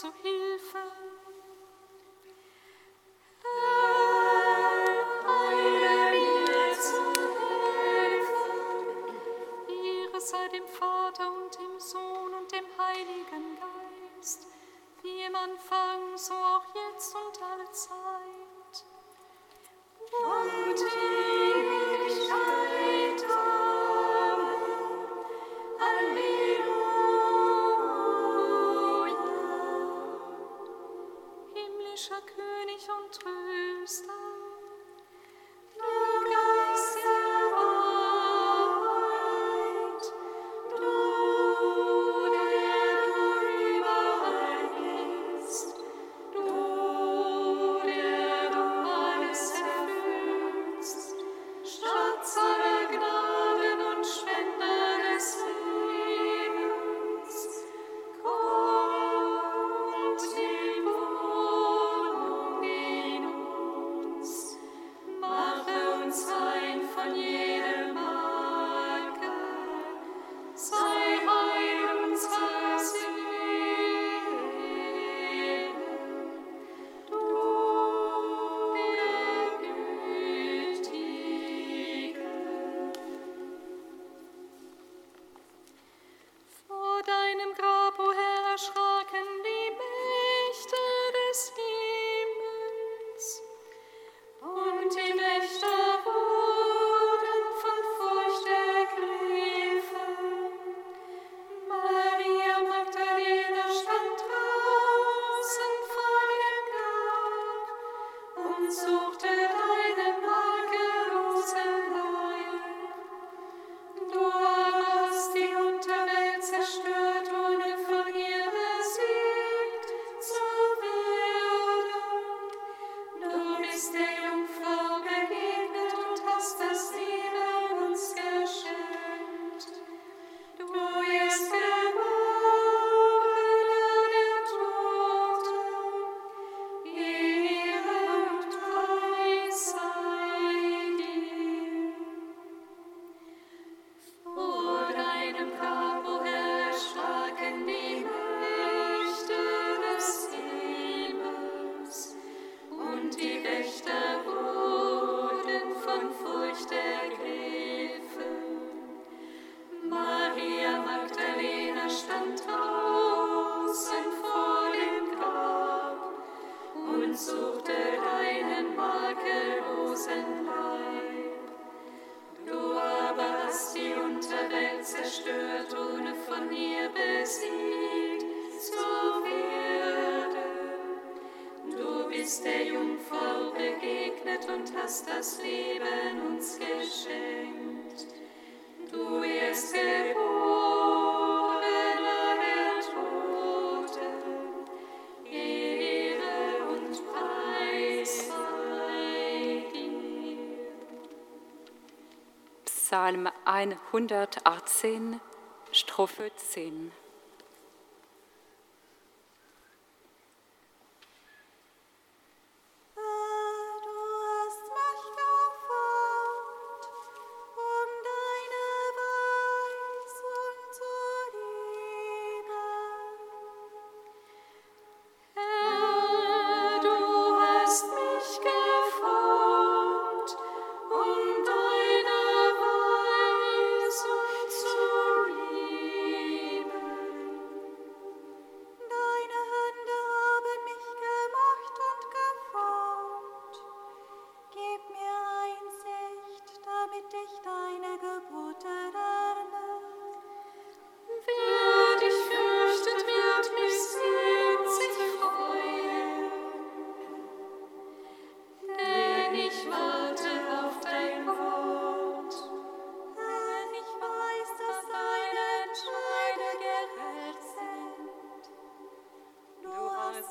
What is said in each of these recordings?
so Sehnsucht das Leben uns geschenkt. Du wirst geborener der Toten, Ehre und Preis sei dir. Psalm 118, Strophe 10.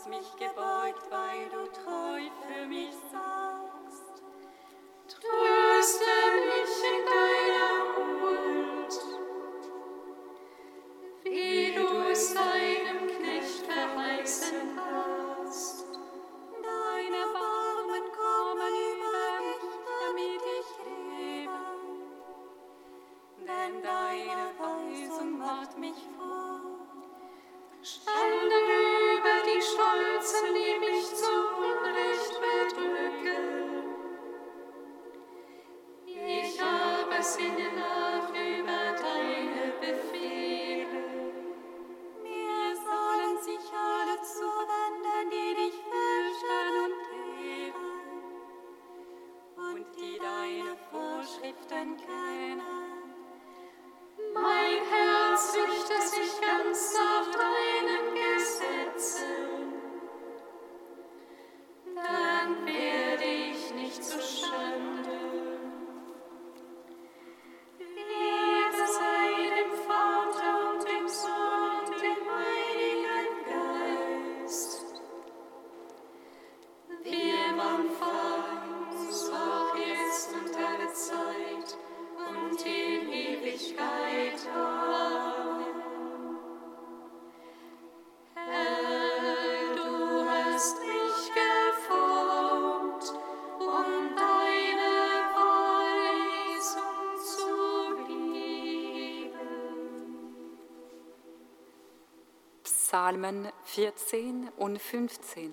mich gebeugt, weil du treu für mich sahst. sun. Psalmen 14 und 15.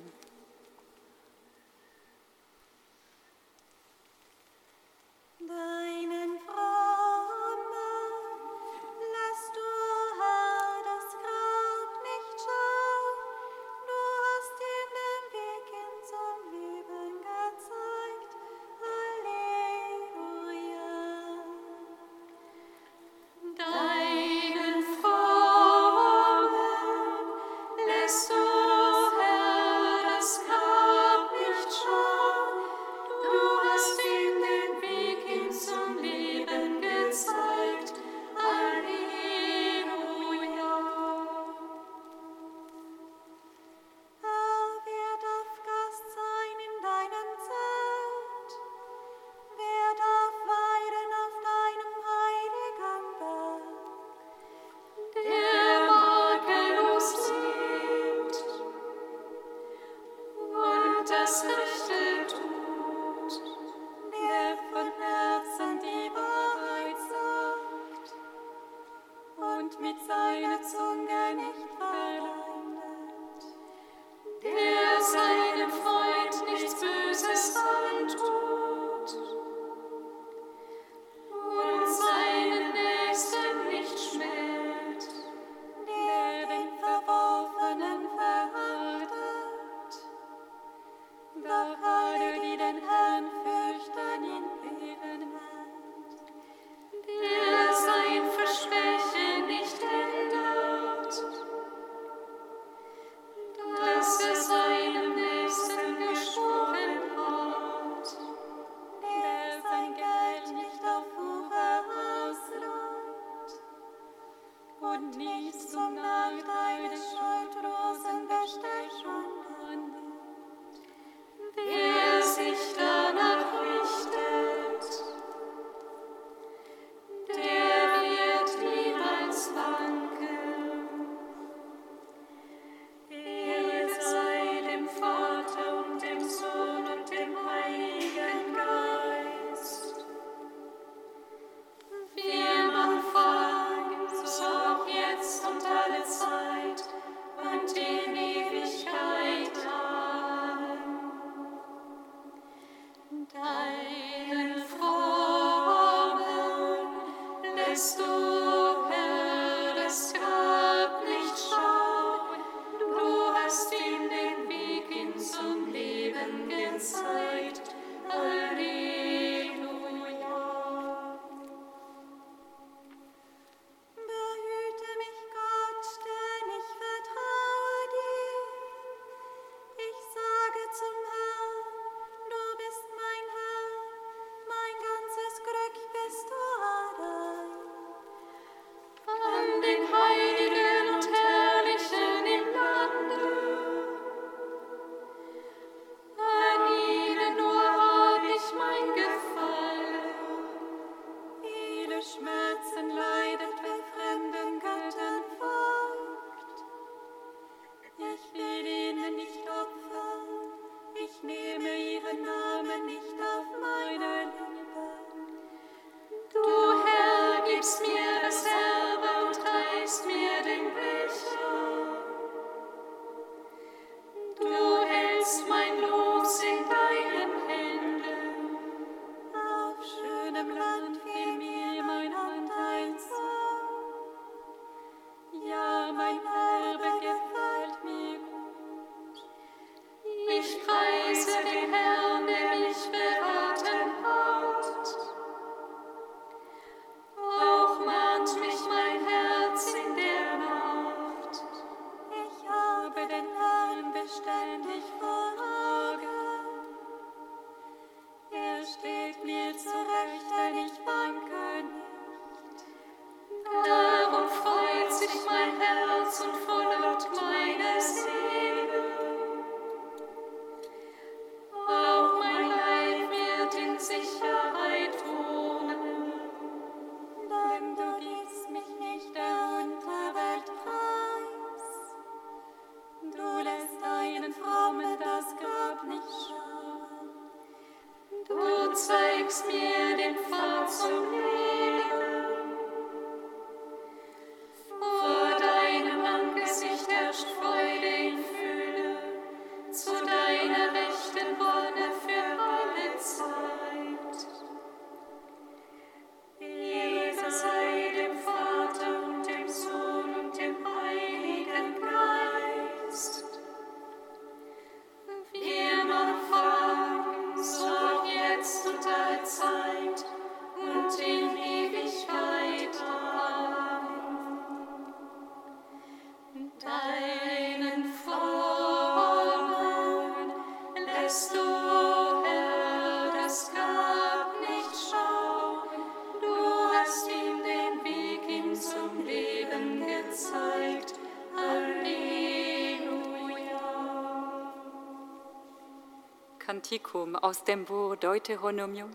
Kantikum aus dem Buch Deuteronomium,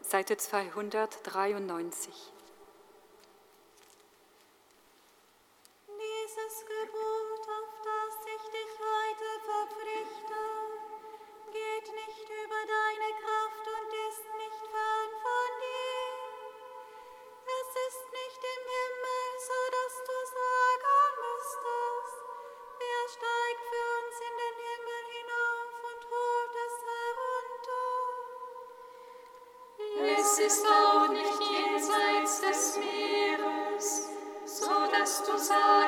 Seite 293. auch nicht jenseits des Meeres, so dass du sagst,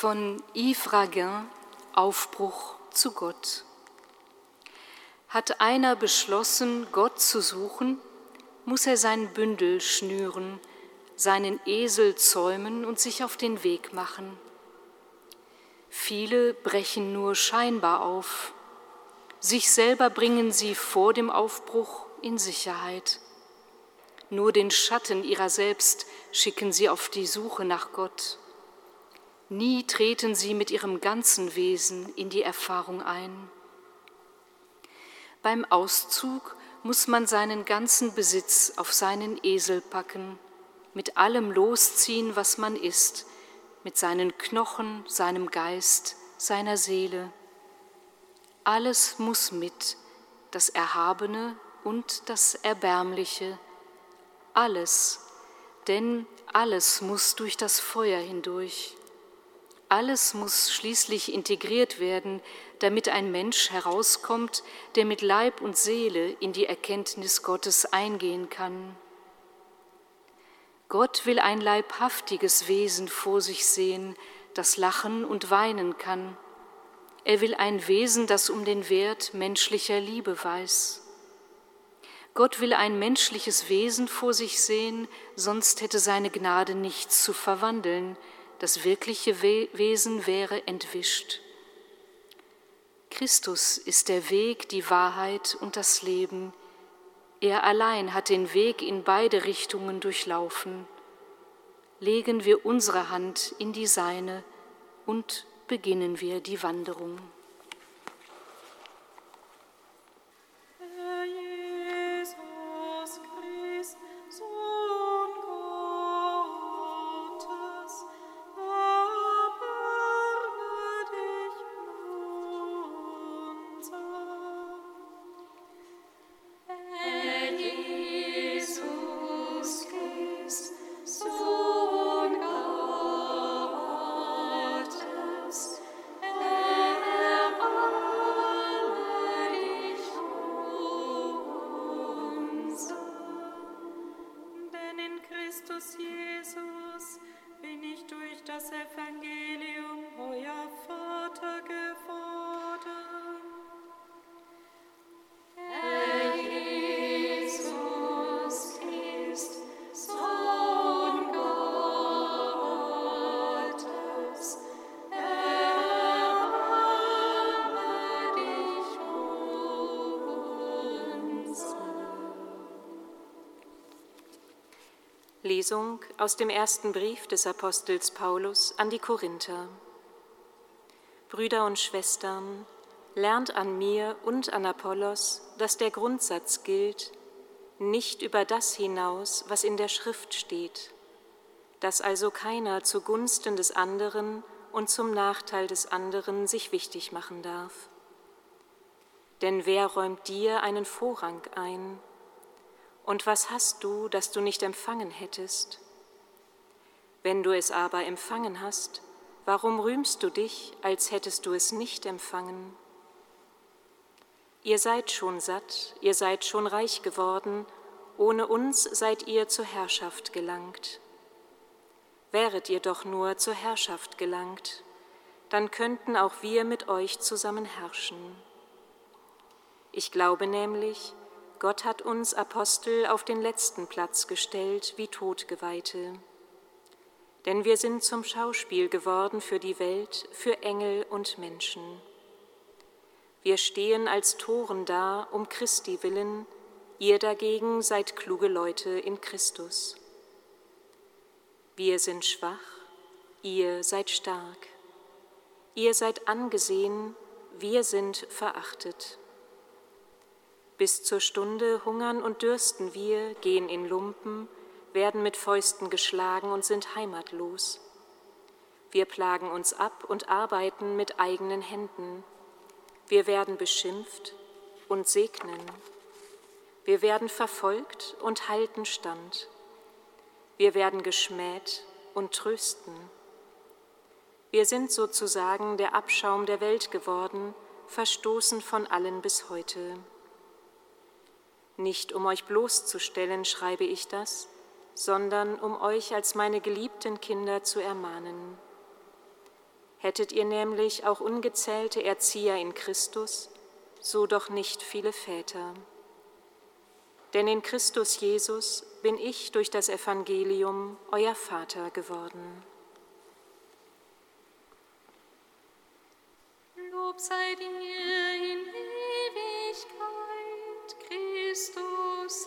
von Yves Raguin Aufbruch zu Gott. Hat einer beschlossen, Gott zu suchen, muss er sein Bündel schnüren, seinen Esel zäumen und sich auf den Weg machen. Viele brechen nur scheinbar auf, sich selber bringen sie vor dem Aufbruch in Sicherheit. Nur den Schatten ihrer selbst schicken sie auf die Suche nach Gott. Nie treten sie mit ihrem ganzen Wesen in die Erfahrung ein. Beim Auszug muss man seinen ganzen Besitz auf seinen Esel packen, mit allem losziehen, was man ist, mit seinen Knochen, seinem Geist, seiner Seele. Alles muss mit, das Erhabene und das Erbärmliche, alles, denn alles muss durch das Feuer hindurch. Alles muss schließlich integriert werden, damit ein Mensch herauskommt, der mit Leib und Seele in die Erkenntnis Gottes eingehen kann. Gott will ein leibhaftiges Wesen vor sich sehen, das lachen und weinen kann. Er will ein Wesen, das um den Wert menschlicher Liebe weiß. Gott will ein menschliches Wesen vor sich sehen, sonst hätte seine Gnade nichts zu verwandeln, das wirkliche Wesen wäre entwischt. Christus ist der Weg, die Wahrheit und das Leben. Er allein hat den Weg in beide Richtungen durchlaufen. Legen wir unsere Hand in die seine und beginnen wir die Wanderung. dass er Lesung aus dem ersten Brief des Apostels Paulus an die Korinther. Brüder und Schwestern, lernt an mir und an Apollos, dass der Grundsatz gilt, nicht über das hinaus, was in der Schrift steht, dass also keiner zugunsten des anderen und zum Nachteil des anderen sich wichtig machen darf. Denn wer räumt dir einen Vorrang ein? Und was hast du, das du nicht empfangen hättest? Wenn du es aber empfangen hast, warum rühmst du dich, als hättest du es nicht empfangen? Ihr seid schon satt, ihr seid schon reich geworden, ohne uns seid ihr zur Herrschaft gelangt. Wäret ihr doch nur zur Herrschaft gelangt, dann könnten auch wir mit euch zusammen herrschen. Ich glaube nämlich, Gott hat uns Apostel auf den letzten Platz gestellt wie Todgeweihte. Denn wir sind zum Schauspiel geworden für die Welt, für Engel und Menschen. Wir stehen als Toren da, um Christi willen, ihr dagegen seid kluge Leute in Christus. Wir sind schwach, ihr seid stark. Ihr seid angesehen, wir sind verachtet. Bis zur Stunde hungern und dürsten wir, gehen in Lumpen, werden mit Fäusten geschlagen und sind heimatlos. Wir plagen uns ab und arbeiten mit eigenen Händen. Wir werden beschimpft und segnen. Wir werden verfolgt und halten stand. Wir werden geschmäht und trösten. Wir sind sozusagen der Abschaum der Welt geworden, verstoßen von allen bis heute. Nicht um euch bloßzustellen schreibe ich das, sondern um euch als meine geliebten Kinder zu ermahnen. Hättet ihr nämlich auch ungezählte Erzieher in Christus, so doch nicht viele Väter. Denn in Christus Jesus bin ich durch das Evangelium euer Vater geworden. Lob sei dir in Christus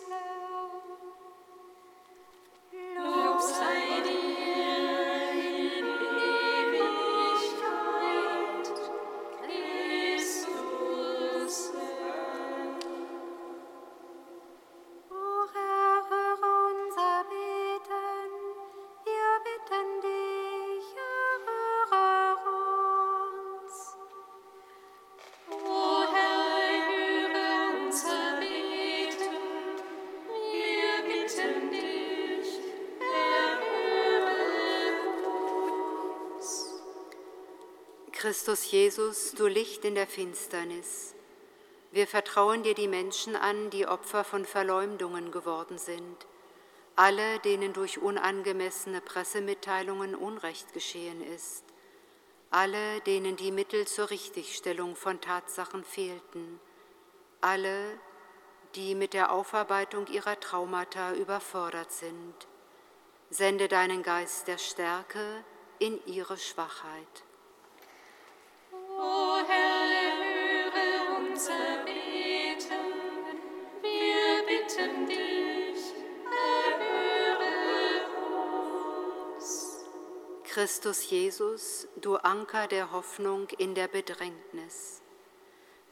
Christus Jesus, du Licht in der Finsternis. Wir vertrauen dir die Menschen an, die Opfer von Verleumdungen geworden sind. Alle, denen durch unangemessene Pressemitteilungen Unrecht geschehen ist. Alle, denen die Mittel zur Richtigstellung von Tatsachen fehlten. Alle, die mit der Aufarbeitung ihrer Traumata überfordert sind. Sende deinen Geist der Stärke in ihre Schwachheit. O Herr, höre unser Beten, wir bitten dich, erhöre uns. Christus Jesus, du Anker der Hoffnung in der Bedrängnis.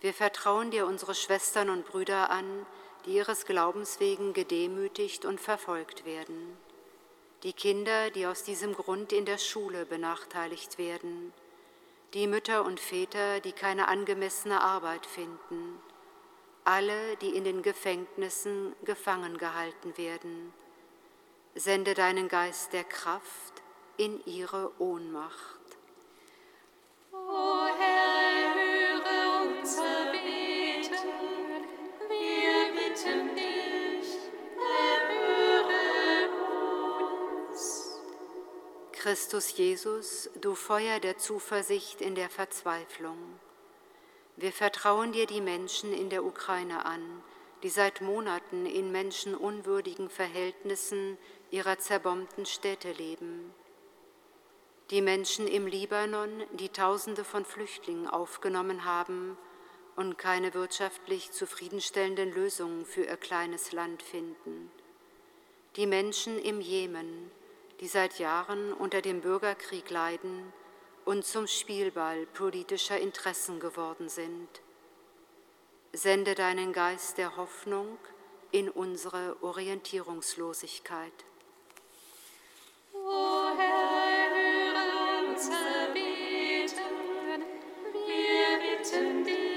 Wir vertrauen dir unsere Schwestern und Brüder an, die ihres Glaubens wegen gedemütigt und verfolgt werden. Die Kinder, die aus diesem Grund in der Schule benachteiligt werden. Die Mütter und Väter, die keine angemessene Arbeit finden. Alle, die in den Gefängnissen gefangen gehalten werden. Sende deinen Geist der Kraft in ihre Ohnmacht. O Herr, höre unser Beten, wir bitten dich, Christus Jesus, du Feuer der Zuversicht in der Verzweiflung. Wir vertrauen dir die Menschen in der Ukraine an, die seit Monaten in menschenunwürdigen Verhältnissen ihrer zerbombten Städte leben. Die Menschen im Libanon, die Tausende von Flüchtlingen aufgenommen haben und keine wirtschaftlich zufriedenstellenden Lösungen für ihr kleines Land finden. Die Menschen im Jemen, die seit Jahren unter dem Bürgerkrieg leiden und zum Spielball politischer Interessen geworden sind. Sende deinen Geist der Hoffnung in unsere Orientierungslosigkeit. O Herr, höre unser Beten, wir bitten dich,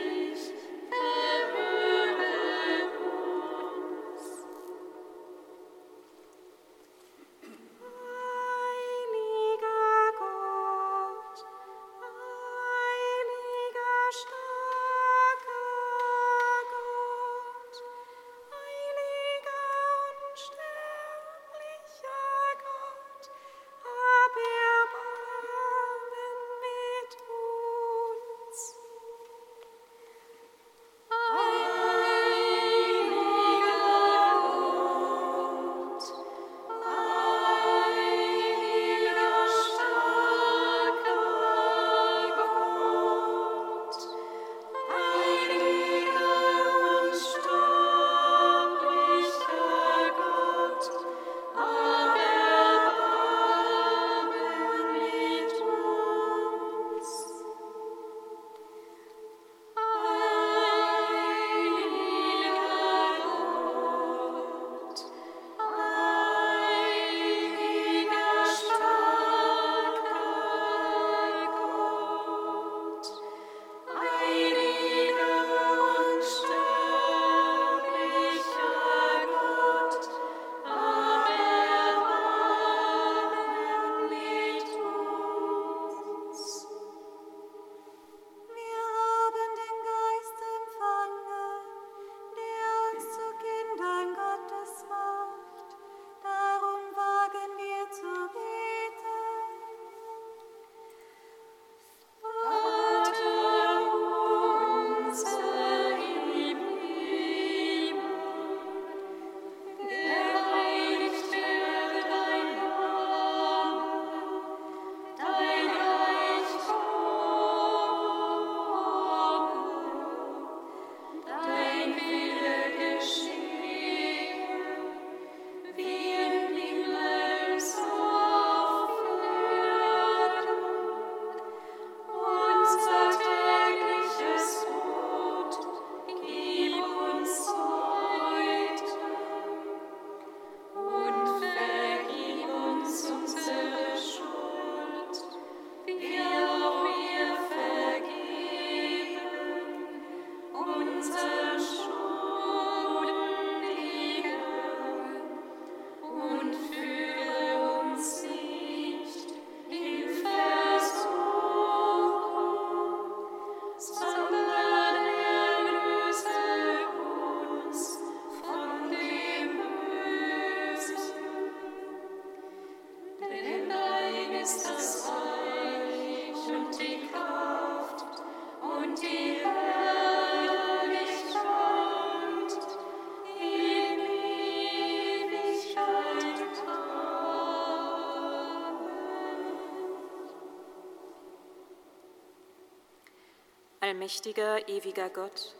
Allmächtiger, ewiger Gott,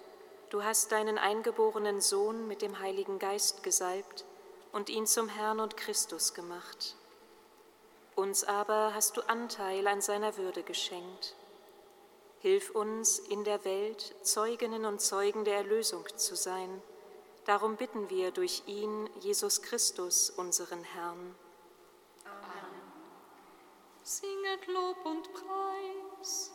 du hast deinen eingeborenen Sohn mit dem Heiligen Geist gesalbt und ihn zum Herrn und Christus gemacht. Uns aber hast du Anteil an seiner Würde geschenkt. Hilf uns, in der Welt Zeuginnen und Zeugen der Erlösung zu sein. Darum bitten wir durch ihn, Jesus Christus, unseren Herrn. Amen. Singet Lob und Preis.